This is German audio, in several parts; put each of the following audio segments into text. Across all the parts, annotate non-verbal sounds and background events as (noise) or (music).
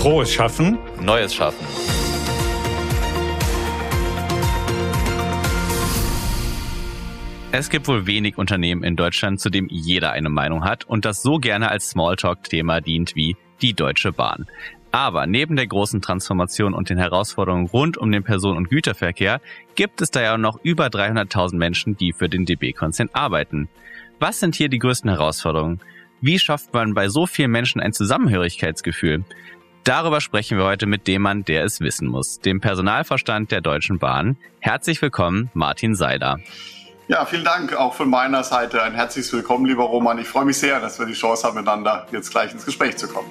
Frohes Schaffen. Neues Schaffen. Es gibt wohl wenig Unternehmen in Deutschland, zu dem jeder eine Meinung hat und das so gerne als Smalltalk-Thema dient wie die Deutsche Bahn. Aber neben der großen Transformation und den Herausforderungen rund um den Personen- und Güterverkehr gibt es da ja noch über 300.000 Menschen, die für den DB-Konzern arbeiten. Was sind hier die größten Herausforderungen? Wie schafft man bei so vielen Menschen ein Zusammenhörigkeitsgefühl? Darüber sprechen wir heute mit dem Mann, der es wissen muss, dem Personalverstand der Deutschen Bahn. Herzlich willkommen, Martin Seider. Ja, vielen Dank auch von meiner Seite. Ein herzliches Willkommen, lieber Roman. Ich freue mich sehr, dass wir die Chance haben, miteinander jetzt gleich ins Gespräch zu kommen.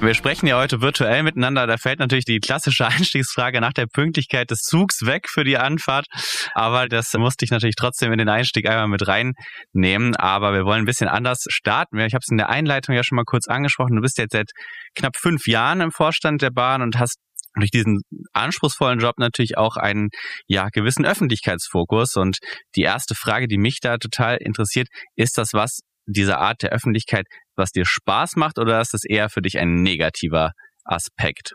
Wir sprechen ja heute virtuell miteinander. Da fällt natürlich die klassische (laughs) Einstiegsfrage nach der Pünktlichkeit des Zugs weg für die Anfahrt. Aber das musste ich natürlich trotzdem in den Einstieg einmal mit reinnehmen. Aber wir wollen ein bisschen anders starten. Ich habe es in der Einleitung ja schon mal kurz angesprochen. Du bist jetzt seit knapp fünf Jahren im Vorstand der Bahn und hast durch diesen anspruchsvollen Job natürlich auch einen ja gewissen Öffentlichkeitsfokus und die erste Frage, die mich da total interessiert, ist das was diese Art der Öffentlichkeit, was dir Spaß macht oder ist das eher für dich ein negativer Aspekt?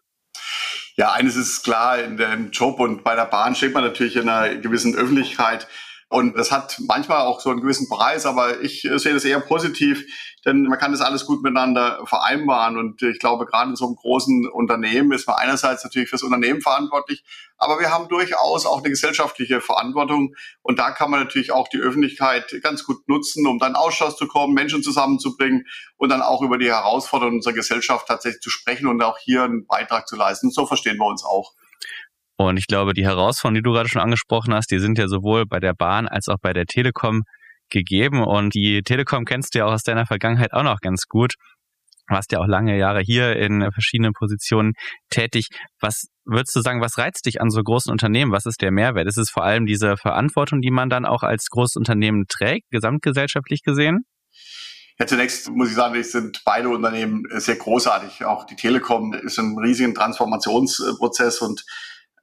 Ja, eines ist klar, in dem Job und bei der Bahn steht man natürlich in einer gewissen Öffentlichkeit. Und das hat manchmal auch so einen gewissen Preis, aber ich sehe das eher positiv, denn man kann das alles gut miteinander vereinbaren. Und ich glaube, gerade in so einem großen Unternehmen ist man einerseits natürlich fürs Unternehmen verantwortlich, aber wir haben durchaus auch eine gesellschaftliche Verantwortung. Und da kann man natürlich auch die Öffentlichkeit ganz gut nutzen, um dann Ausschuss zu kommen, Menschen zusammenzubringen und dann auch über die Herausforderungen unserer Gesellschaft tatsächlich zu sprechen und auch hier einen Beitrag zu leisten. So verstehen wir uns auch. Und ich glaube, die Herausforderungen, die du gerade schon angesprochen hast, die sind ja sowohl bei der Bahn als auch bei der Telekom gegeben. Und die Telekom kennst du ja auch aus deiner Vergangenheit auch noch ganz gut. Warst ja auch lange Jahre hier in verschiedenen Positionen tätig. Was würdest du sagen, was reizt dich an so großen Unternehmen? Was ist der Mehrwert? Ist es vor allem diese Verantwortung, die man dann auch als großes Unternehmen trägt, gesamtgesellschaftlich gesehen? Ja, zunächst muss ich sagen, sind beide Unternehmen sehr großartig. Auch die Telekom ist ein riesigen Transformationsprozess und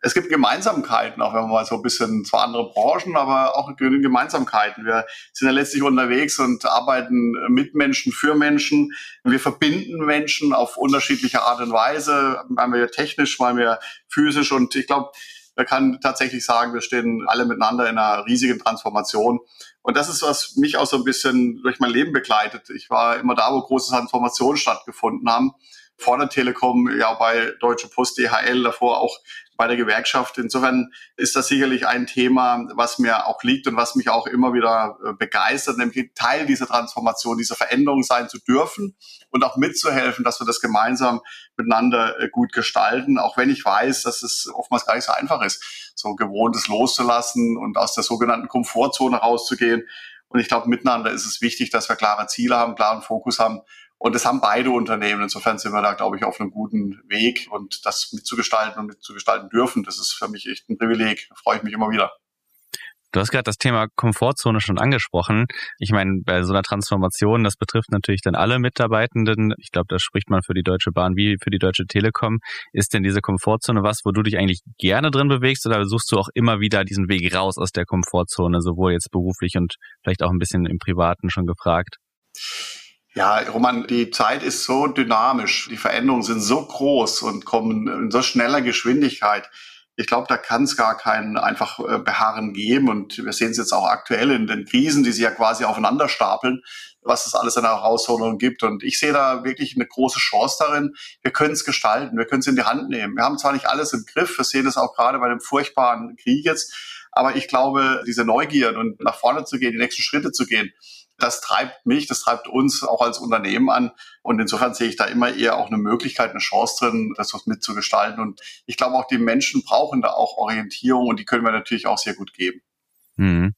es gibt Gemeinsamkeiten, auch wenn man mal so ein bisschen zwar andere Branchen, aber auch Gemeinsamkeiten. Wir sind ja letztlich unterwegs und arbeiten mit Menschen, für Menschen. Wir verbinden Menschen auf unterschiedliche Art und Weise, einmal technisch, mal physisch. Und ich glaube, man kann tatsächlich sagen, wir stehen alle miteinander in einer riesigen Transformation. Und das ist, was mich auch so ein bisschen durch mein Leben begleitet. Ich war immer da, wo große Transformationen stattgefunden haben vor der Telekom, ja bei Deutsche Post, DHL, davor auch bei der Gewerkschaft. Insofern ist das sicherlich ein Thema, was mir auch liegt und was mich auch immer wieder äh, begeistert, nämlich Teil dieser Transformation, dieser Veränderung sein zu dürfen und auch mitzuhelfen, dass wir das gemeinsam miteinander äh, gut gestalten, auch wenn ich weiß, dass es oftmals gar nicht so einfach ist, so Gewohntes loszulassen und aus der sogenannten Komfortzone rauszugehen. Und ich glaube, miteinander ist es wichtig, dass wir klare Ziele haben, klaren Fokus haben und das haben beide Unternehmen. Insofern sind wir da, glaube ich, auf einem guten Weg und das mitzugestalten und mitzugestalten dürfen, das ist für mich echt ein Privileg. Da freue ich mich immer wieder. Du hast gerade das Thema Komfortzone schon angesprochen. Ich meine, bei so einer Transformation, das betrifft natürlich dann alle Mitarbeitenden. Ich glaube, da spricht man für die Deutsche Bahn wie für die Deutsche Telekom. Ist denn diese Komfortzone was, wo du dich eigentlich gerne drin bewegst oder suchst du auch immer wieder diesen Weg raus aus der Komfortzone, sowohl jetzt beruflich und vielleicht auch ein bisschen im Privaten schon gefragt? Ja, Roman, die Zeit ist so dynamisch, die Veränderungen sind so groß und kommen in so schneller Geschwindigkeit. Ich glaube, da kann es gar kein einfach äh, Beharren geben. Und wir sehen es jetzt auch aktuell in den Krisen, die sich ja quasi aufeinander stapeln, was es alles an Herausforderungen gibt. Und ich sehe da wirklich eine große Chance darin. Wir können es gestalten, wir können es in die Hand nehmen. Wir haben zwar nicht alles im Griff, wir sehen es auch gerade bei dem furchtbaren Krieg jetzt, aber ich glaube, diese Neugier und nach vorne zu gehen, die nächsten Schritte zu gehen, das treibt mich, das treibt uns auch als Unternehmen an. Und insofern sehe ich da immer eher auch eine Möglichkeit, eine Chance drin, das was mitzugestalten. Und ich glaube auch, die Menschen brauchen da auch Orientierung und die können wir natürlich auch sehr gut geben. Mhm.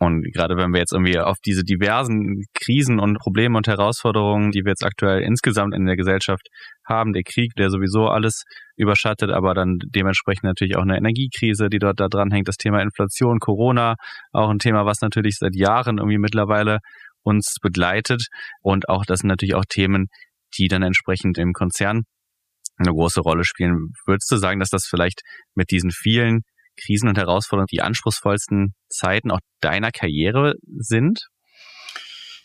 Und gerade wenn wir jetzt irgendwie auf diese diversen Krisen und Probleme und Herausforderungen, die wir jetzt aktuell insgesamt in der Gesellschaft haben, der Krieg, der sowieso alles überschattet, aber dann dementsprechend natürlich auch eine Energiekrise, die dort da dran hängt, das Thema Inflation, Corona, auch ein Thema, was natürlich seit Jahren irgendwie mittlerweile uns begleitet. Und auch das sind natürlich auch Themen, die dann entsprechend im Konzern eine große Rolle spielen. Würdest du sagen, dass das vielleicht mit diesen vielen Krisen und Herausforderungen die anspruchsvollsten Zeiten auch deiner Karriere sind?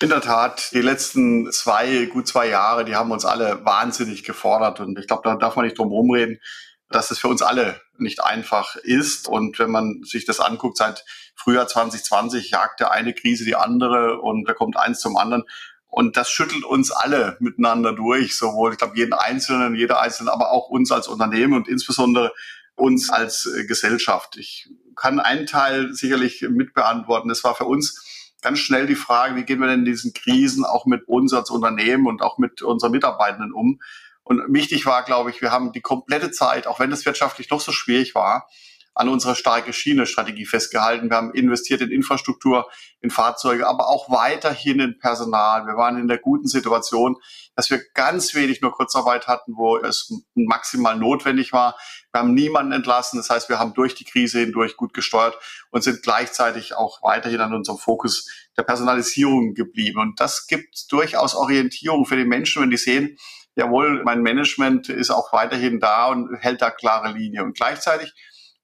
In der Tat, die letzten zwei, gut zwei Jahre, die haben uns alle wahnsinnig gefordert. Und ich glaube, da darf man nicht drum rumreden, dass es für uns alle nicht einfach ist. Und wenn man sich das anguckt, seit Frühjahr 2020 jagt der eine Krise die andere und da kommt eins zum anderen. Und das schüttelt uns alle miteinander durch, sowohl, ich glaube, jeden Einzelnen, jeder Einzelne, aber auch uns als Unternehmen und insbesondere uns als äh, Gesellschaft. Ich kann einen Teil sicherlich mitbeantworten. Es war für uns ganz schnell die Frage, wie gehen wir denn in diesen Krisen auch mit uns als Unternehmen und auch mit unseren Mitarbeitenden um? Und wichtig war, glaube ich, wir haben die komplette Zeit, auch wenn es wirtschaftlich noch so schwierig war, an unserer starke Schiene-Strategie festgehalten. Wir haben investiert in Infrastruktur, in Fahrzeuge, aber auch weiterhin in Personal. Wir waren in der guten Situation, dass wir ganz wenig nur Kurzarbeit hatten, wo es maximal notwendig war. Wir haben niemanden entlassen. Das heißt, wir haben durch die Krise hindurch gut gesteuert und sind gleichzeitig auch weiterhin an unserem Fokus der Personalisierung geblieben. Und das gibt durchaus Orientierung für die Menschen, wenn die sehen, jawohl, mein Management ist auch weiterhin da und hält da klare Linie. Und gleichzeitig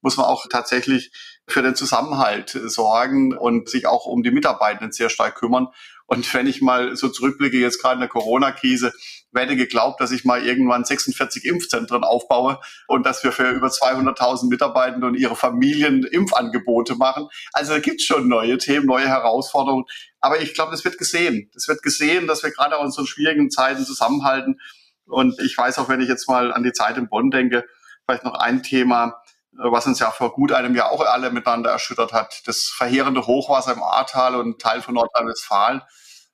muss man auch tatsächlich für den Zusammenhalt sorgen und sich auch um die Mitarbeitenden sehr stark kümmern. Und wenn ich mal so zurückblicke, jetzt gerade in der Corona-Krise, werde geglaubt, dass ich mal irgendwann 46 Impfzentren aufbaue und dass wir für über 200.000 Mitarbeitende und ihre Familien Impfangebote machen. Also da gibt es schon neue Themen, neue Herausforderungen. Aber ich glaube, das wird gesehen. Das wird gesehen, dass wir gerade auch in so schwierigen Zeiten zusammenhalten. Und ich weiß auch, wenn ich jetzt mal an die Zeit in Bonn denke, vielleicht noch ein Thema, was uns ja vor gut einem Jahr auch alle miteinander erschüttert hat. Das verheerende Hochwasser im Ahrtal und Teil von Nordrhein-Westfalen.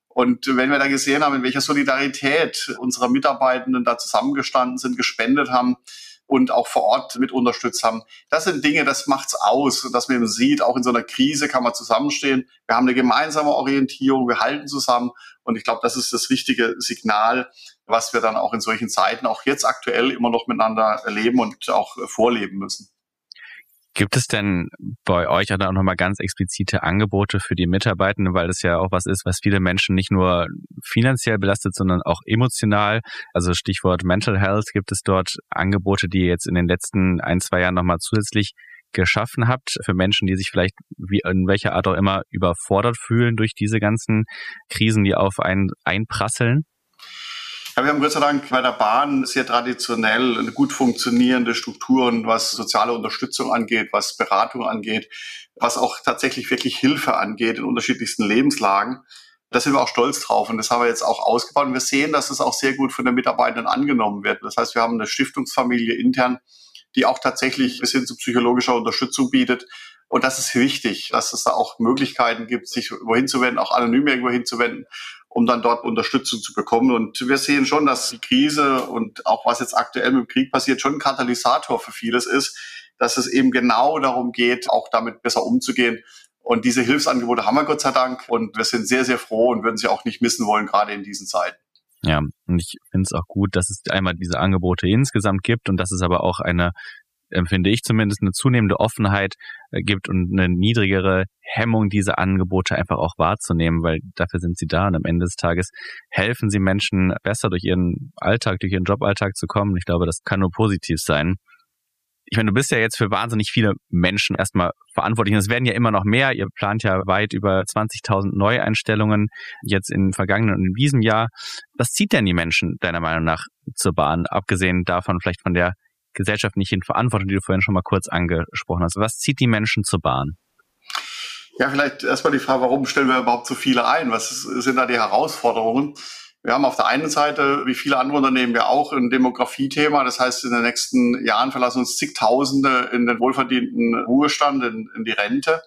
Und wenn wir da gesehen haben, in welcher Solidarität unsere Mitarbeitenden da zusammengestanden sind, gespendet haben und auch vor Ort mit unterstützt haben, das sind Dinge, das macht's aus, dass man eben sieht, auch in so einer Krise kann man zusammenstehen. Wir haben eine gemeinsame Orientierung, wir halten zusammen. Und ich glaube, das ist das richtige Signal, was wir dann auch in solchen Zeiten, auch jetzt aktuell immer noch miteinander erleben und auch vorleben müssen. Gibt es denn bei euch auch nochmal ganz explizite Angebote für die Mitarbeitenden, weil das ja auch was ist, was viele Menschen nicht nur finanziell belastet, sondern auch emotional? Also Stichwort Mental Health, gibt es dort Angebote, die ihr jetzt in den letzten ein, zwei Jahren nochmal zusätzlich geschaffen habt für Menschen, die sich vielleicht wie in welcher Art auch immer überfordert fühlen durch diese ganzen Krisen, die auf einen einprasseln? Ja, wir haben Gott sei Dank bei der Bahn sehr traditionell eine gut funktionierende Strukturen, was soziale Unterstützung angeht, was Beratung angeht, was auch tatsächlich wirklich Hilfe angeht in unterschiedlichsten Lebenslagen. Da sind wir auch stolz drauf und das haben wir jetzt auch ausgebaut. Und wir sehen, dass es auch sehr gut von den Mitarbeitern angenommen wird. Das heißt, wir haben eine Stiftungsfamilie intern, die auch tatsächlich bis hin zu psychologischer Unterstützung bietet. Und das ist wichtig, dass es da auch Möglichkeiten gibt, sich wohin zu wenden, auch anonym irgendwo hinzuwenden um dann dort Unterstützung zu bekommen. Und wir sehen schon, dass die Krise und auch was jetzt aktuell mit dem Krieg passiert, schon ein Katalysator für vieles ist, dass es eben genau darum geht, auch damit besser umzugehen. Und diese Hilfsangebote haben wir Gott sei Dank und wir sind sehr, sehr froh und würden sie auch nicht missen wollen, gerade in diesen Zeiten. Ja, und ich finde es auch gut, dass es einmal diese Angebote insgesamt gibt und dass es aber auch eine empfinde ich zumindest, eine zunehmende Offenheit äh, gibt und eine niedrigere Hemmung, diese Angebote einfach auch wahrzunehmen, weil dafür sind sie da und am Ende des Tages helfen sie Menschen besser durch ihren Alltag, durch ihren Joballtag zu kommen. Ich glaube, das kann nur positiv sein. Ich meine, du bist ja jetzt für wahnsinnig viele Menschen erstmal verantwortlich. Und es werden ja immer noch mehr. Ihr plant ja weit über 20.000 Neueinstellungen jetzt im vergangenen und in diesem Jahr. Was zieht denn die Menschen deiner Meinung nach zur Bahn? Abgesehen davon vielleicht von der gesellschaftlichen Verantwortung, die du vorhin schon mal kurz angesprochen hast. Was zieht die Menschen zur Bahn? Ja, vielleicht erstmal die Frage, warum stellen wir überhaupt so viele ein? Was sind da die Herausforderungen? Wir haben auf der einen Seite, wie viele andere Unternehmen ja auch, ein Demografiethema. Das heißt, in den nächsten Jahren verlassen uns zigtausende in den wohlverdienten Ruhestand, in, in die Rente.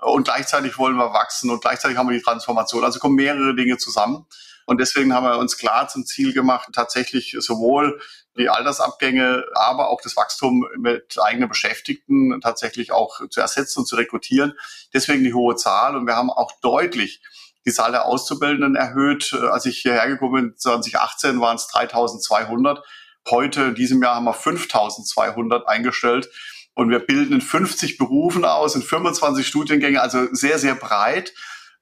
Und gleichzeitig wollen wir wachsen und gleichzeitig haben wir die Transformation. Also kommen mehrere Dinge zusammen. Und deswegen haben wir uns klar zum Ziel gemacht, tatsächlich sowohl die Altersabgänge, aber auch das Wachstum mit eigenen Beschäftigten tatsächlich auch zu ersetzen und zu rekrutieren. Deswegen die hohe Zahl. Und wir haben auch deutlich die Zahl der Auszubildenden erhöht. Als ich hierher gekommen bin, 2018 waren es 3200. Heute, in diesem Jahr, haben wir 5200 eingestellt. Und wir bilden in 50 Berufen aus, in 25 Studiengänge, also sehr, sehr breit.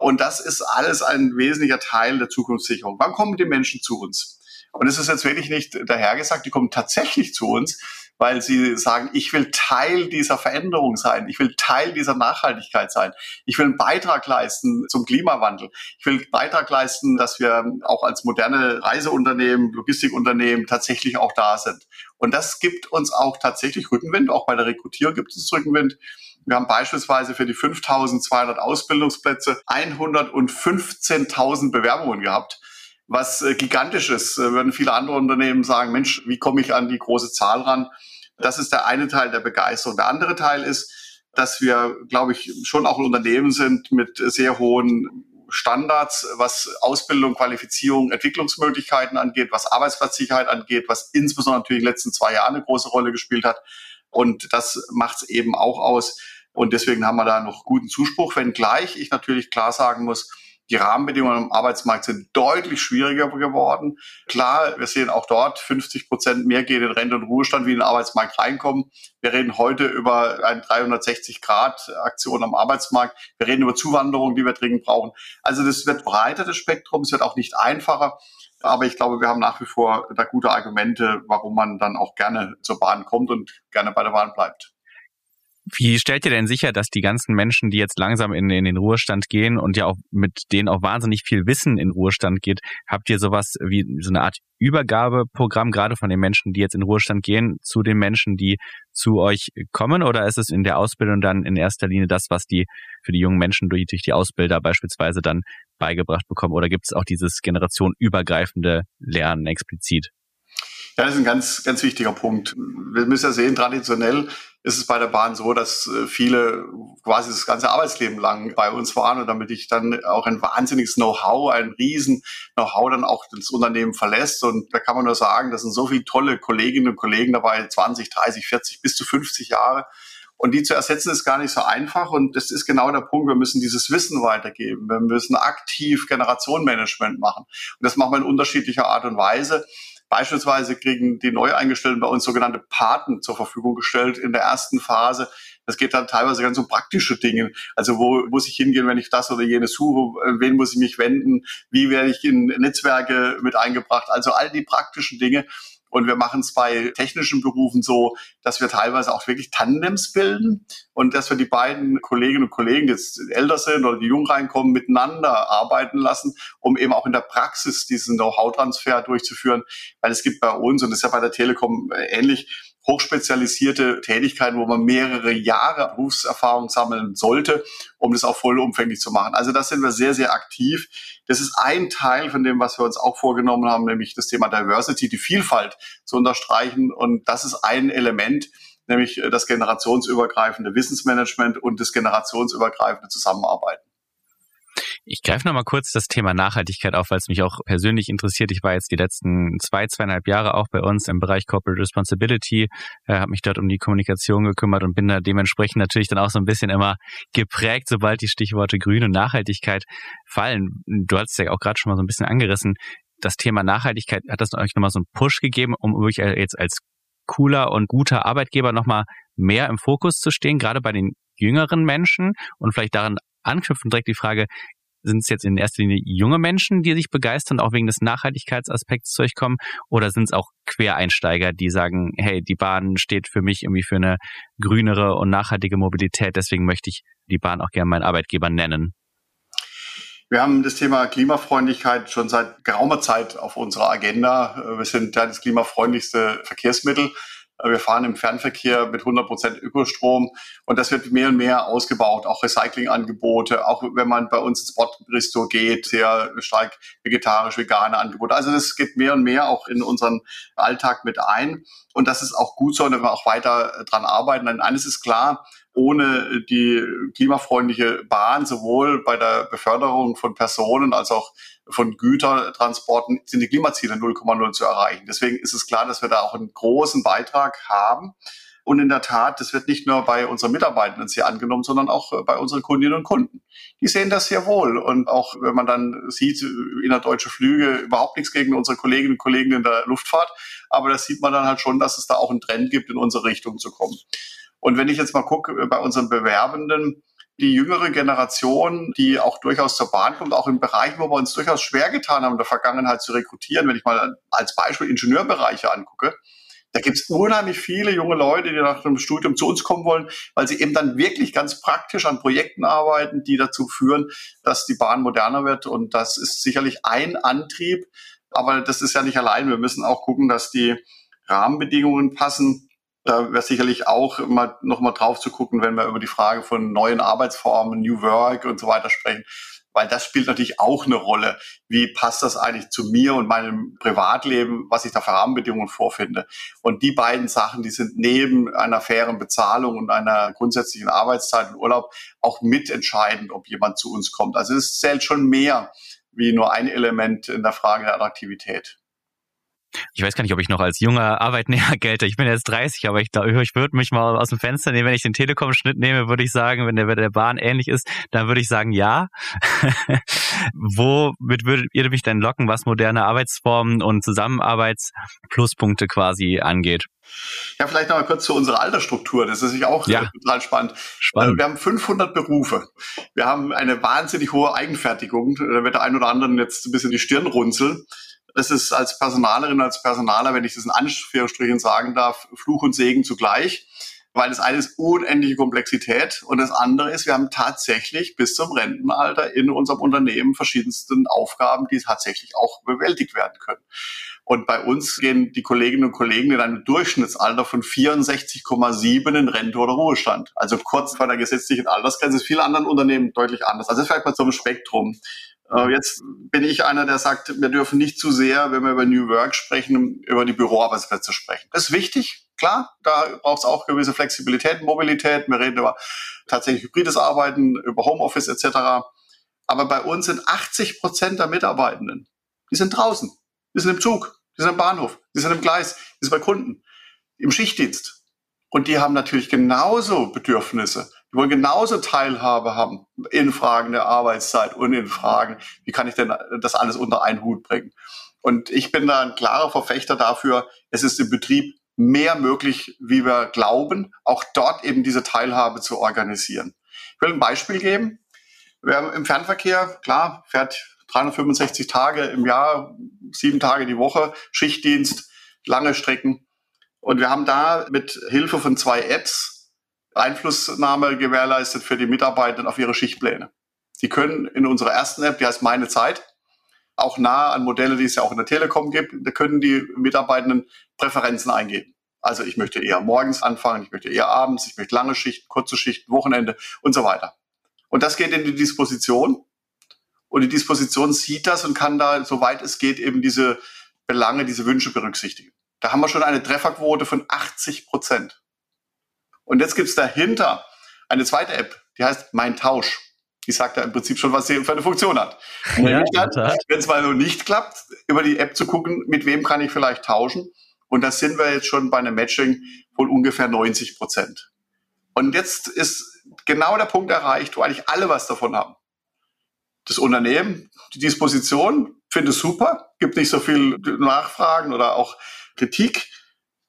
Und das ist alles ein wesentlicher Teil der Zukunftssicherung. Wann kommen die Menschen zu uns? Und es ist jetzt wirklich nicht dahergesagt, die kommen tatsächlich zu uns, weil sie sagen, ich will Teil dieser Veränderung sein, ich will Teil dieser Nachhaltigkeit sein, ich will einen Beitrag leisten zum Klimawandel, ich will einen Beitrag leisten, dass wir auch als moderne Reiseunternehmen, Logistikunternehmen tatsächlich auch da sind. Und das gibt uns auch tatsächlich Rückenwind, auch bei der Rekrutierung gibt es Rückenwind. Wir haben beispielsweise für die 5200 Ausbildungsplätze 115.000 Bewerbungen gehabt was äh, gigantisch ist. Äh, würden viele andere Unternehmen sagen, Mensch, wie komme ich an die große Zahl ran? Das ist der eine Teil der Begeisterung. Der andere Teil ist, dass wir, glaube ich, schon auch ein Unternehmen sind mit sehr hohen Standards, was Ausbildung, Qualifizierung, Entwicklungsmöglichkeiten angeht, was Arbeitsplatzsicherheit angeht, was insbesondere natürlich in den letzten zwei Jahren eine große Rolle gespielt hat. Und das macht es eben auch aus. Und deswegen haben wir da noch guten Zuspruch, wenngleich ich natürlich klar sagen muss, die Rahmenbedingungen am Arbeitsmarkt sind deutlich schwieriger geworden. Klar, wir sehen auch dort 50 Prozent mehr gehen in Rente und Ruhestand, wie in den Arbeitsmarkt reinkommen. Wir reden heute über eine 360-Grad-Aktion am Arbeitsmarkt. Wir reden über Zuwanderung, die wir dringend brauchen. Also das wird breiter, das Spektrum. Es wird auch nicht einfacher. Aber ich glaube, wir haben nach wie vor da gute Argumente, warum man dann auch gerne zur Bahn kommt und gerne bei der Bahn bleibt. Wie stellt ihr denn sicher, dass die ganzen Menschen, die jetzt langsam in, in den Ruhestand gehen und ja auch mit denen auch wahnsinnig viel Wissen in Ruhestand geht, habt ihr sowas wie so eine Art Übergabeprogramm, gerade von den Menschen, die jetzt in Ruhestand gehen, zu den Menschen, die zu euch kommen? Oder ist es in der Ausbildung dann in erster Linie das, was die für die jungen Menschen durch, durch die Ausbilder beispielsweise dann beigebracht bekommen? Oder gibt es auch dieses generationenübergreifende Lernen explizit? Ja, das ist ein ganz, ganz wichtiger Punkt. Wir müssen ja sehen, traditionell ist es bei der Bahn so, dass äh, viele quasi das ganze Arbeitsleben lang bei uns waren und damit ich dann auch ein wahnsinniges Know-how, ein riesen Know-how dann auch das Unternehmen verlässt. Und da kann man nur sagen, das sind so viele tolle Kolleginnen und Kollegen dabei, 20, 30, 40 bis zu 50 Jahre. Und die zu ersetzen ist gar nicht so einfach. Und das ist genau der Punkt. Wir müssen dieses Wissen weitergeben. Wir müssen aktiv Generationenmanagement machen. Und das machen wir in unterschiedlicher Art und Weise. Beispielsweise kriegen die Neueingestellten bei uns sogenannte Paten zur Verfügung gestellt in der ersten Phase. Das geht dann teilweise ganz um praktische Dinge. Also wo muss ich hingehen, wenn ich das oder jenes suche? Wen muss ich mich wenden? Wie werde ich in Netzwerke mit eingebracht? Also all die praktischen Dinge. Und wir machen es bei technischen Berufen so, dass wir teilweise auch wirklich Tandems bilden und dass wir die beiden Kolleginnen und Kollegen, die jetzt älter sind oder die jung reinkommen, miteinander arbeiten lassen, um eben auch in der Praxis diesen Know-how-Transfer durchzuführen. Weil es gibt bei uns, und das ist ja bei der Telekom ähnlich, hochspezialisierte Tätigkeiten, wo man mehrere Jahre Berufserfahrung sammeln sollte, um das auch vollumfänglich zu machen. Also das sind wir sehr, sehr aktiv. Das ist ein Teil von dem, was wir uns auch vorgenommen haben, nämlich das Thema Diversity, die Vielfalt zu unterstreichen. Und das ist ein Element, nämlich das generationsübergreifende Wissensmanagement und das generationsübergreifende Zusammenarbeiten. Ich greife nochmal kurz das Thema Nachhaltigkeit auf, weil es mich auch persönlich interessiert. Ich war jetzt die letzten zwei, zweieinhalb Jahre auch bei uns im Bereich Corporate Responsibility, äh, habe mich dort um die Kommunikation gekümmert und bin da dementsprechend natürlich dann auch so ein bisschen immer geprägt, sobald die Stichworte Grün und Nachhaltigkeit fallen. Du hast es ja auch gerade schon mal so ein bisschen angerissen. Das Thema Nachhaltigkeit, hat das euch nochmal so einen Push gegeben, um wirklich jetzt als cooler und guter Arbeitgeber nochmal mehr im Fokus zu stehen, gerade bei den jüngeren Menschen und vielleicht daran anknüpfen direkt die Frage, sind es jetzt in erster Linie junge Menschen, die sich begeistern, auch wegen des Nachhaltigkeitsaspekts zu euch kommen? Oder sind es auch Quereinsteiger, die sagen, hey, die Bahn steht für mich irgendwie für eine grünere und nachhaltige Mobilität, deswegen möchte ich die Bahn auch gerne meinen Arbeitgeber nennen? Wir haben das Thema Klimafreundlichkeit schon seit geraumer Zeit auf unserer Agenda. Wir sind ja das klimafreundlichste Verkehrsmittel. Wir fahren im Fernverkehr mit 100 Prozent Ökostrom und das wird mehr und mehr ausgebaut, auch Recyclingangebote, auch wenn man bei uns ins Bordbistro geht, sehr stark vegetarisch, vegane Angebote. Also das geht mehr und mehr auch in unseren Alltag mit ein und das ist auch gut so, wenn wir auch weiter dran arbeiten. Denn eines ist klar, ohne die klimafreundliche Bahn sowohl bei der Beförderung von Personen als auch von Gütertransporten sind die Klimaziele 0,0 zu erreichen. Deswegen ist es klar, dass wir da auch einen großen Beitrag haben. Und in der Tat, das wird nicht nur bei unseren Mitarbeitenden sehr angenommen, sondern auch bei unseren Kundinnen und Kunden. Die sehen das sehr wohl. Und auch wenn man dann sieht, innerdeutsche Flüge, überhaupt nichts gegen unsere Kolleginnen und Kollegen in der Luftfahrt. Aber das sieht man dann halt schon, dass es da auch einen Trend gibt, in unsere Richtung zu kommen. Und wenn ich jetzt mal gucke bei unseren Bewerbenden, die jüngere Generation, die auch durchaus zur Bahn kommt, auch in Bereichen, wo wir uns durchaus schwer getan haben, in der Vergangenheit zu rekrutieren, wenn ich mal als Beispiel Ingenieurbereiche angucke, Da gibt es unheimlich viele junge Leute, die nach dem Studium zu uns kommen wollen, weil sie eben dann wirklich ganz praktisch an Projekten arbeiten, die dazu führen, dass die Bahn moderner wird. Und das ist sicherlich ein Antrieb. Aber das ist ja nicht allein. Wir müssen auch gucken, dass die Rahmenbedingungen passen. Da wäre sicherlich auch mal noch mal drauf zu gucken, wenn wir über die Frage von neuen Arbeitsformen, New Work und so weiter sprechen weil das spielt natürlich auch eine Rolle. Wie passt das eigentlich zu mir und meinem Privatleben, was ich da für Rahmenbedingungen vorfinde? Und die beiden Sachen, die sind neben einer fairen Bezahlung und einer grundsätzlichen Arbeitszeit und Urlaub auch mitentscheidend, ob jemand zu uns kommt. Also es zählt schon mehr wie nur ein Element in der Frage der Attraktivität ich weiß gar nicht, ob ich noch als junger Arbeitnehmer (laughs) gelte. Ich bin jetzt 30, aber ich glaube, ich würde mich mal aus dem Fenster nehmen. Wenn ich den Telekom-Schnitt nehme, würde ich sagen, wenn der bei der Bahn ähnlich ist, dann würde ich sagen, ja. (laughs) Womit würdet ihr mich denn locken, was moderne Arbeitsformen und Zusammenarbeitspluspunkte quasi angeht? Ja, vielleicht noch mal kurz zu unserer Altersstruktur. Das ist sich auch ja. total spannend. spannend. Wir haben 500 Berufe. Wir haben eine wahnsinnig hohe Eigenfertigung. Da wird der ein oder andere jetzt ein bisschen die Stirn runzeln das ist als Personalerin, als Personaler, wenn ich das in Anführungsstrichen sagen darf, Fluch und Segen zugleich. Weil das eine ist unendliche Komplexität und das andere ist, wir haben tatsächlich bis zum Rentenalter in unserem Unternehmen verschiedensten Aufgaben, die tatsächlich auch bewältigt werden können. Und bei uns gehen die Kolleginnen und Kollegen in einem Durchschnittsalter von 64,7 in Rente oder Ruhestand. Also kurz vor der gesetzlichen Altersgrenze ist vielen anderen Unternehmen deutlich anders. Also das vielleicht mal zum Spektrum. Äh, jetzt bin ich einer, der sagt, wir dürfen nicht zu sehr, wenn wir über New Work sprechen, über die Büroarbeitsplätze sprechen. Das ist wichtig, klar. Da braucht es auch gewisse Flexibilität, Mobilität. Wir reden über tatsächlich hybrides Arbeiten, über Homeoffice etc. Aber bei uns sind 80 Prozent der Mitarbeitenden, die sind draußen, die sind im Zug, die sind im Bahnhof, die sind im Gleis, die sind bei Kunden, im Schichtdienst. Und die haben natürlich genauso Bedürfnisse wollen genauso Teilhabe haben in Fragen der Arbeitszeit und in Fragen, wie kann ich denn das alles unter einen Hut bringen. Und ich bin da ein klarer Verfechter dafür, es ist im Betrieb mehr möglich, wie wir glauben, auch dort eben diese Teilhabe zu organisieren. Ich will ein Beispiel geben. Wir haben im Fernverkehr, klar, fährt 365 Tage im Jahr, sieben Tage die Woche, Schichtdienst, lange Strecken. Und wir haben da mit Hilfe von zwei Apps Einflussnahme gewährleistet für die Mitarbeiter auf ihre Schichtpläne. Sie können in unserer ersten App, die heißt Meine Zeit, auch nah an Modelle, die es ja auch in der Telekom gibt, da können die Mitarbeitenden Präferenzen eingeben. Also ich möchte eher morgens anfangen, ich möchte eher abends, ich möchte lange Schichten, kurze Schichten, Wochenende und so weiter. Und das geht in die Disposition. Und die Disposition sieht das und kann da, soweit es geht, eben diese Belange, diese Wünsche berücksichtigen. Da haben wir schon eine Trefferquote von 80 Prozent. Und jetzt gibt's dahinter eine zweite App, die heißt Mein Tausch. Die sagt ja im Prinzip schon, was sie für eine Funktion hat. (laughs) Ja, Wenn es mal so nicht klappt, über die App zu gucken, mit wem kann ich vielleicht tauschen. Und da sind wir jetzt schon bei einem Matching von ungefähr 90 Prozent. Und jetzt ist genau der Punkt erreicht, wo eigentlich alle was davon haben. Das Unternehmen, die Disposition, finde es super, gibt nicht so viel Nachfragen oder auch Kritik.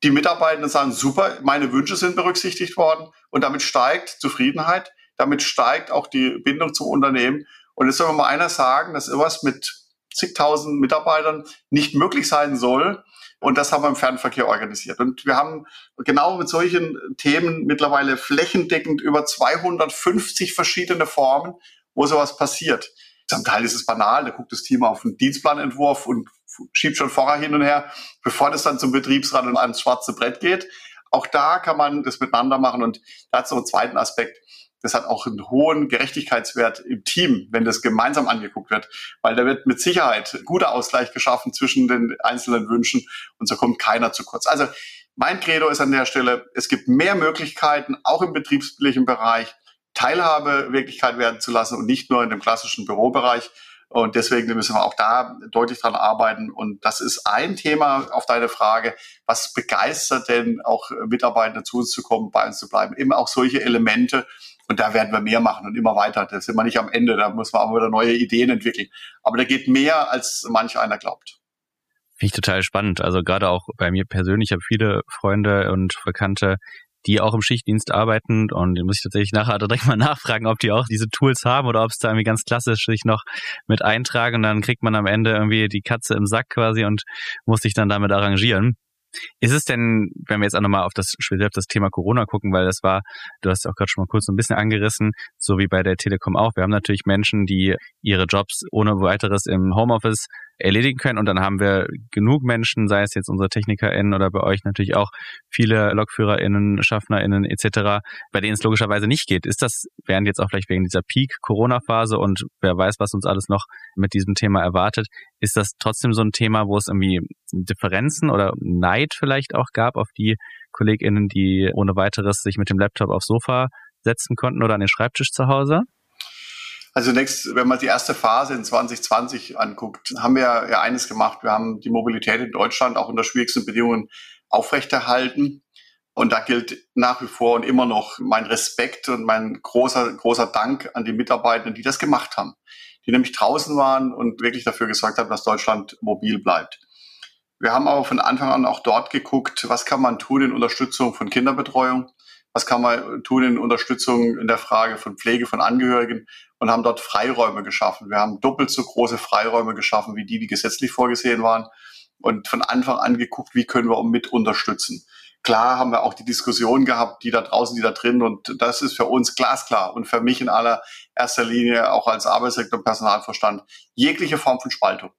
Die Mitarbeitenden sagen, super, meine Wünsche sind berücksichtigt worden und damit steigt Zufriedenheit, damit steigt auch die Bindung zum Unternehmen. Und jetzt soll mal einer sagen, dass irgendwas mit zigtausend Mitarbeitern nicht möglich sein soll. Und das haben wir im Fernverkehr organisiert. Und wir haben genau mit solchen Themen mittlerweile flächendeckend über 250 verschiedene Formen, wo sowas passiert. Zum Teil ist es banal, da guckt das Team auf einen Dienstplanentwurf und schiebt schon vorher hin und her, bevor das dann zum Betriebsrat und ans schwarze Brett geht. Auch da kann man das miteinander machen und da hat es noch einen zweiten Aspekt. Das hat auch einen hohen Gerechtigkeitswert im Team, wenn das gemeinsam angeguckt wird, weil da wird mit Sicherheit guter Ausgleich geschaffen zwischen den einzelnen Wünschen und so kommt keiner zu kurz. Also mein Credo ist an der Stelle, es gibt mehr Möglichkeiten, auch im betrieblichen Bereich, Teilhabe Wirklichkeit werden zu lassen und nicht nur in dem klassischen Bürobereich. Und deswegen müssen wir auch da deutlich dran arbeiten. Und das ist ein Thema auf deine Frage. Was begeistert denn auch Mitarbeiter zu uns zu kommen, bei uns zu bleiben? Immer auch solche Elemente. Und da werden wir mehr machen und immer weiter. Da sind wir nicht am Ende. Da muss man auch wieder neue Ideen entwickeln. Aber da geht mehr, als manch einer glaubt. Finde ich total spannend. Also gerade auch bei mir persönlich, ich habe viele Freunde und Bekannte, die auch im Schichtdienst arbeiten. Und den muss ich tatsächlich nachher direkt mal (laughs) nachfragen, ob die auch diese Tools haben oder ob es da irgendwie ganz klassisch sich noch mit eintragen und dann kriegt man am Ende irgendwie die Katze im Sack quasi und muss sich dann damit arrangieren. Ist es denn, wenn wir jetzt auch nochmal auf das, speziell auf das Thema Corona gucken, weil das war, du hast auch gerade schon mal kurz so ein bisschen angerissen, so wie bei der Telekom auch. Wir haben natürlich Menschen, die ihre Jobs ohne weiteres im Homeoffice erledigen können. Und dann haben wir genug Menschen, sei es jetzt unsere TechnikerInnen oder bei euch natürlich auch viele LokführerInnen, SchaffnerInnen etc., bei denen es logischerweise nicht geht. Ist das, während jetzt auch vielleicht wegen dieser Peak-Corona-Phase und wer weiß, was uns alles noch mit diesem Thema erwartet, ist das trotzdem so ein Thema, wo es irgendwie Differenzen oder Neid vielleicht auch gab auf die KollegInnen, die ohne weiteres sich mit dem Laptop aufs Sofa setzen konnten oder an den Schreibtisch zu Hause? Also zunächst, wenn man die erste Phase in 2020 anguckt, haben wir ja eines gemacht. Wir haben die Mobilität in Deutschland auch unter schwierigsten Bedingungen aufrechterhalten. Und da gilt nach wie vor und immer noch mein Respekt und mein großer, großer Dank an die Mitarbeitenden, die das gemacht haben. Die nämlich draußen waren und wirklich dafür gesorgt haben, dass Deutschland mobil bleibt. Wir haben aber von Anfang an auch dort geguckt, was kann man tun in Unterstützung von Kinderbetreuung, was kann man tun in Unterstützung in der Frage von Pflege von Angehörigen und haben dort Freiräume geschaffen. Wir haben doppelt so große Freiräume geschaffen, wie die, die gesetzlich vorgesehen waren und von Anfang an geguckt, wie können wir mit unterstützen. Klar haben wir auch die Diskussion gehabt, die da draußen, die da drin und das ist für uns glasklar und für mich in allererster Linie auch als Arbeitssektor Personalverstand jegliche Form von Spaltung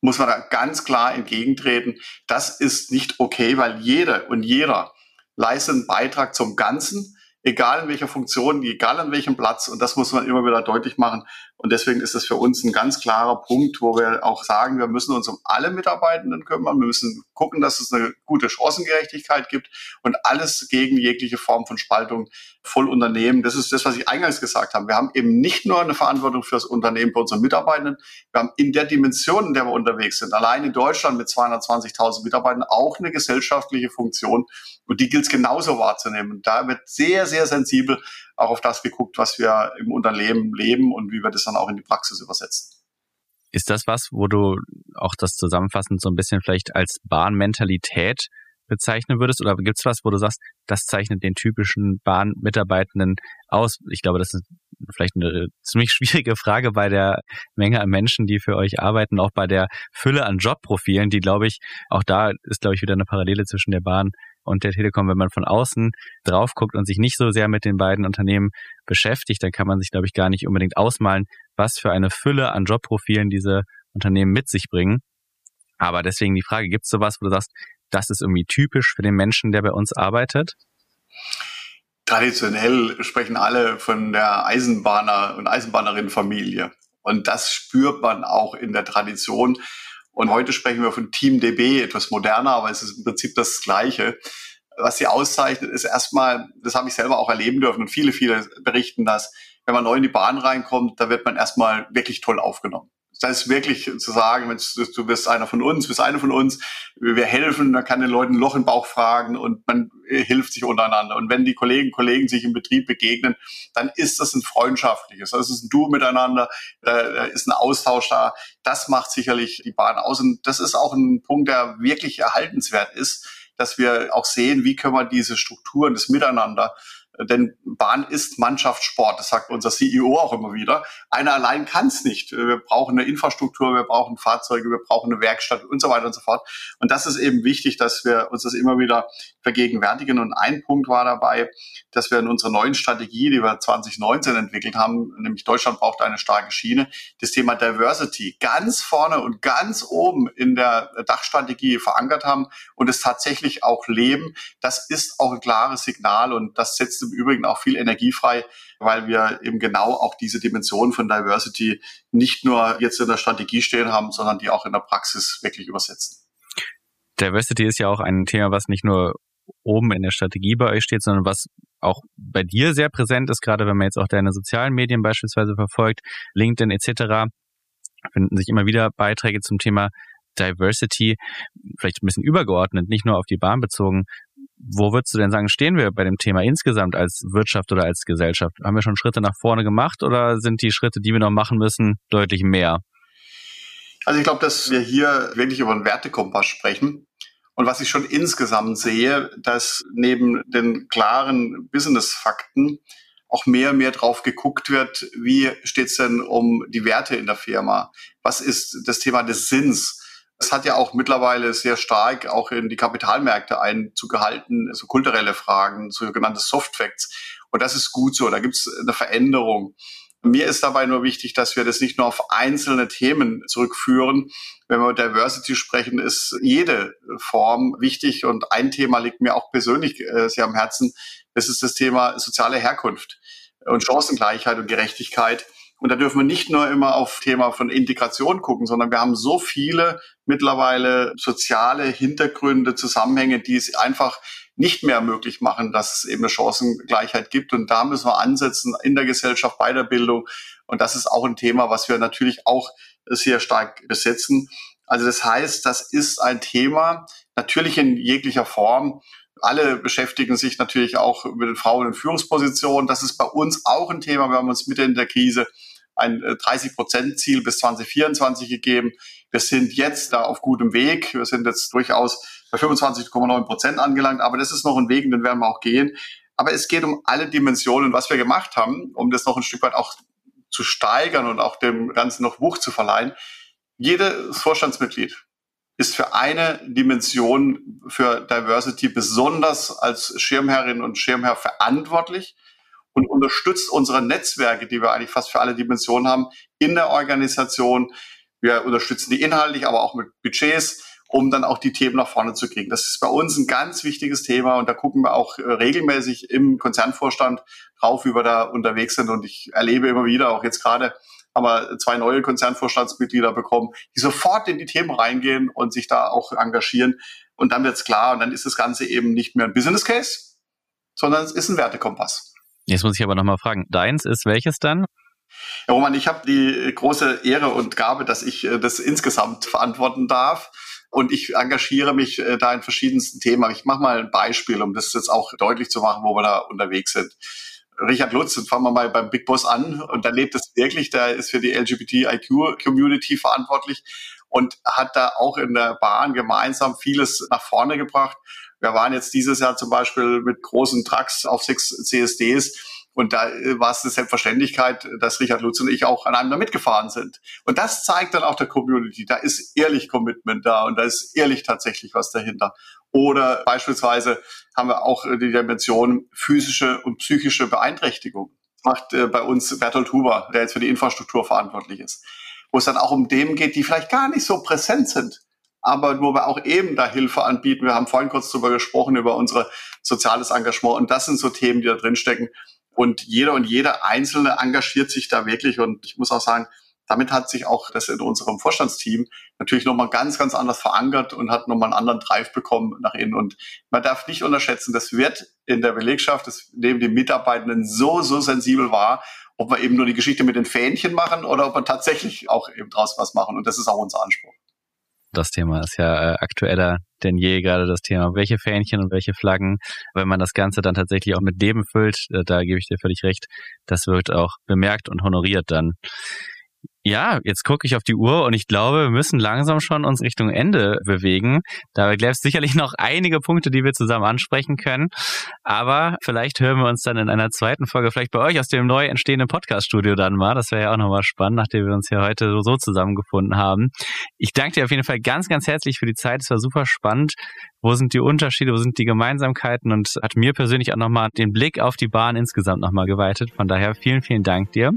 muss man da ganz klar entgegentreten. Das ist nicht okay, weil jeder und jeder leistet einen Beitrag zum Ganzen egal in welcher Funktion, egal an welchem Platz. Und das muss man immer wieder deutlich machen. Und deswegen ist das für uns ein ganz klarer Punkt, wo wir auch sagen, wir müssen uns um alle Mitarbeitenden kümmern. Wir müssen gucken, dass es eine gute Chancengerechtigkeit gibt und alles gegen jegliche Form von Spaltung voll unternehmen. Das ist das, was ich eingangs gesagt habe. Wir haben eben nicht nur eine Verantwortung für das Unternehmen, für unsere Mitarbeitenden. Wir haben in der Dimension, in der wir unterwegs sind, allein in Deutschland mit 220.000 Mitarbeitern auch eine gesellschaftliche Funktion. Und die gilt es genauso wahrzunehmen. Da wird sehr, sehr sensibel auch auf das geguckt, was wir im Unternehmen leben und wie wir das dann auch in die Praxis übersetzen. Ist das was, wo du auch das zusammenfassend so ein bisschen vielleicht als Bahnmentalität bezeichnen würdest? Oder gibt es was, wo du sagst, das zeichnet den typischen Bahnmitarbeitenden aus? Ich glaube, das ist vielleicht eine ziemlich (laughs) schwierige Frage bei der Menge an Menschen, die für euch arbeiten, auch bei der Fülle an Jobprofilen, die, glaube ich, auch da ist, glaube ich, wieder eine Parallele zwischen der Bahn und der Telekom, wenn man von außen drauf guckt und sich nicht so sehr mit den beiden Unternehmen beschäftigt, dann kann man sich, glaube ich, gar nicht unbedingt ausmalen, was für eine Fülle an Jobprofilen diese Unternehmen mit sich bringen. Aber deswegen die Frage, gibt es sowas, wo du sagst, das ist irgendwie typisch für den Menschen, der bei uns arbeitet? Traditionell sprechen alle von der Eisenbahner- und Eisenbahnerinnenfamilie. Und das spürt man auch in der Tradition. Und heute sprechen wir von Team DB, etwas moderner, aber es ist im Prinzip das Gleiche. Was sie auszeichnet, ist erstmal, das habe ich selber auch erleben dürfen und viele, viele berichten das, wenn man neu in die Bahn reinkommt, da wird man erstmal wirklich toll aufgenommen. Das ist wirklich zu sagen, wenn du bist einer von uns, bist eine von uns, wir helfen, man kann den Leuten ein Loch im Bauch fragen und man hilft sich untereinander. Und wenn die Kollegen, Kollegen sich im Betrieb begegnen, dann ist das ein freundschaftliches, das ist ein Du miteinander, da ist ein Austausch da. Das macht sicherlich die Bahn aus. Und das ist auch ein Punkt, der wirklich erhaltenswert ist, dass wir auch sehen, wie können wir diese Strukturen, das Miteinander denn Bahn ist Mannschaftssport, das sagt unser CEO auch immer wieder. Einer allein kann es nicht. Wir brauchen eine Infrastruktur, wir brauchen Fahrzeuge, wir brauchen eine Werkstatt und so weiter und so fort. Und das ist eben wichtig, dass wir uns das immer wieder vergegenwärtigen. Und ein Punkt war dabei, dass wir in unserer neuen Strategie, die wir 2019 entwickelt haben, nämlich Deutschland braucht eine starke Schiene, das Thema Diversity ganz vorne und ganz oben in der Dachstrategie verankert haben und es tatsächlich auch leben. Das ist auch ein klares Signal und das setzt im Übrigen auch viel Energie frei, weil wir eben genau auch diese Dimension von Diversity nicht nur jetzt in der Strategie stehen haben, sondern die auch in der Praxis wirklich übersetzen. Diversity ist ja auch ein Thema, was nicht nur oben in der Strategie bei euch steht, sondern was auch bei dir sehr präsent ist, gerade wenn man jetzt auch deine sozialen Medien beispielsweise verfolgt, LinkedIn etc., finden sich immer wieder Beiträge zum Thema Diversity, vielleicht ein bisschen übergeordnet, nicht nur auf die Bahn bezogen. Wo würdest du denn sagen, stehen wir bei dem Thema insgesamt als Wirtschaft oder als Gesellschaft? Haben wir schon Schritte nach vorne gemacht oder sind die Schritte, die wir noch machen müssen, deutlich mehr? Also ich glaube, dass wir hier wirklich über einen Wertekompass sprechen. Und was ich schon insgesamt sehe, dass neben den klaren Business-Fakten auch mehr und mehr drauf geguckt wird, wie steht es denn um die Werte in der Firma? Was ist das Thema des Sinns? Es hat ja auch mittlerweile sehr stark auch in die Kapitalmärkte Einzug gehalten, so kulturelle Fragen, sogenannte Soft Facts. Und das ist gut so, da gibt es eine Veränderung. Mir ist dabei nur wichtig, dass wir das nicht nur auf einzelne Themen zurückführen. Wenn wir über Diversity sprechen, ist jede Form wichtig und ein Thema liegt mir auch persönlich äh, sehr am Herzen. Das ist das Thema soziale Herkunft und Chancengleichheit und Gerechtigkeit. Und da dürfen wir nicht nur immer auf Thema von Integration gucken, sondern wir haben so viele mittlerweile soziale Hintergründe, Zusammenhänge, die es einfach nicht mehr möglich machen, dass es eben eine Chancengleichheit gibt. Und da müssen wir ansetzen in der Gesellschaft, bei der Bildung. Und das ist auch ein Thema, was wir natürlich auch sehr stark besetzen. Also das heißt, das ist ein Thema, natürlich in jeglicher Form. Alle beschäftigen sich natürlich auch mit den Frauen in Führungspositionen. Das ist bei uns auch ein Thema. Wir haben uns mitten in der Krise ein 30-Prozent-Ziel bis 2024 gegeben. Wir sind jetzt da auf gutem Weg. Wir sind jetzt durchaus bei 25,9 Prozent angelangt, aber das ist noch ein Weg, den werden wir auch gehen. Aber es geht um alle Dimensionen, was wir gemacht haben, um das noch ein Stück weit auch zu steigern und auch dem Ganzen noch Wucht zu verleihen. Jedes Vorstandsmitglied ist für eine Dimension für Diversity besonders als Schirmherrin und Schirmherr verantwortlich und unterstützt unsere Netzwerke, die wir eigentlich fast für alle Dimensionen haben, in der Organisation. Wir unterstützen die inhaltlich, aber auch mit Budgets um dann auch die Themen nach vorne zu kriegen. Das ist bei uns ein ganz wichtiges Thema und da gucken wir auch äh, regelmäßig im Konzernvorstand drauf, wie wir da unterwegs sind. Und ich erlebe immer wieder, auch jetzt gerade haben wir zwei neue Konzernvorstandsmitglieder bekommen, die sofort in die Themen reingehen und sich da auch engagieren. Und dann wird's klar und dann ist das Ganze eben nicht mehr ein Business Case, sondern es ist ein Wertekompass. Jetzt muss ich aber nochmal fragen, deins ist welches dann? Ja, Roman, ich habe die große Ehre und Gabe, dass ich äh, das insgesamt verantworten darf. Und ich engagiere mich äh, da in verschiedensten Themen. Ich mache mal ein Beispiel, um das jetzt auch deutlich zu machen, wo wir da unterwegs sind. Richard Lutz, fangen wir mal beim Big Boss an. Und da lebt es wirklich, der ist für die LGBTIQ-Community verantwortlich und hat da auch in der Bahn gemeinsam vieles nach vorne gebracht. Wir waren jetzt dieses Jahr zum Beispiel mit großen Trucks auf sechs CSDs und da äh, war es eine Selbstverständlichkeit, dass Richard Lutz und ich auch an einem da mitgefahren sind. Und das zeigt dann auch der Community, da ist ehrlich Commitment da und da ist ehrlich tatsächlich was dahinter. Oder beispielsweise haben wir auch die Dimension physische und psychische Beeinträchtigung. Das macht äh, bei uns Bertolt Huber, der jetzt für die Infrastruktur verantwortlich ist. Wo es dann auch um Themen geht, die vielleicht gar nicht so präsent sind aber wo wir auch eben da Hilfe anbieten. Wir haben vorhin kurz darüber gesprochen, über unser soziales Engagement. Und das sind so Themen, die da drinstecken, und jeder und jeder Einzelne engagiert sich da wirklich. Und ich muss auch sagen, damit hat sich auch das in unserem Vorstandsteam natürlich nochmal ganz, ganz anders verankert und hat nochmal einen anderen Drive bekommen nach innen. Und man darf nicht unterschätzen, das wird in der Belegschaft, das nehmen die Mitarbeitenden so, so sensibel wahr, ob wir eben nur die Geschichte mit den Fähnchen machen oder ob wir tatsächlich auch eben draus was machen. Und das ist auch unser Anspruch. Das Thema ist ja äh, aktueller denn je, gerade das Thema, welche Fähnchen und welche Flaggen. Wenn man das Ganze dann tatsächlich auch mit Leben füllt, äh, da gebe ich dir völlig recht, das wird auch bemerkt und honoriert dann. Ja, jetzt gucke ich auf die Uhr und ich glaube, wir müssen langsam schon uns Richtung Ende bewegen. Da gäbe es sicherlich noch einige Punkte, die wir zusammen ansprechen können. Aber vielleicht hören wir uns dann in einer zweiten Folge vielleicht bei euch aus dem neu entstehenden Podcast-Studio dann mal. Das wäre ja auch nochmal spannend, nachdem wir uns hier heute so zusammengefunden haben. Ich danke dir auf jeden Fall ganz, ganz herzlich für die Zeit. Es war super spannend. Wo sind die Unterschiede? Wo sind die Gemeinsamkeiten? Und hat mir persönlich auch nochmal den Blick auf die Bahn insgesamt nochmal geweitet. Von daher vielen, vielen Dank dir.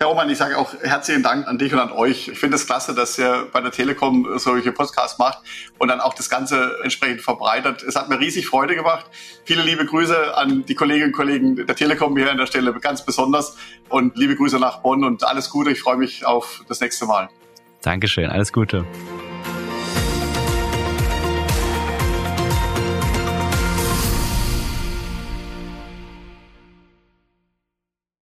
Ja, Roman, ich sage auch herzlichen Dank an dich und an euch. Ich finde es klasse, dass ihr bei der Telekom solche Podcasts macht und dann auch das Ganze entsprechend verbreitet. Es hat mir riesig Freude gemacht. Viele liebe Grüße an die Kolleginnen und Kollegen der Telekom hier an der Stelle ganz besonders und liebe Grüße nach Bonn und alles Gute. Ich freue mich auf das nächste Mal. Dankeschön, alles Gute.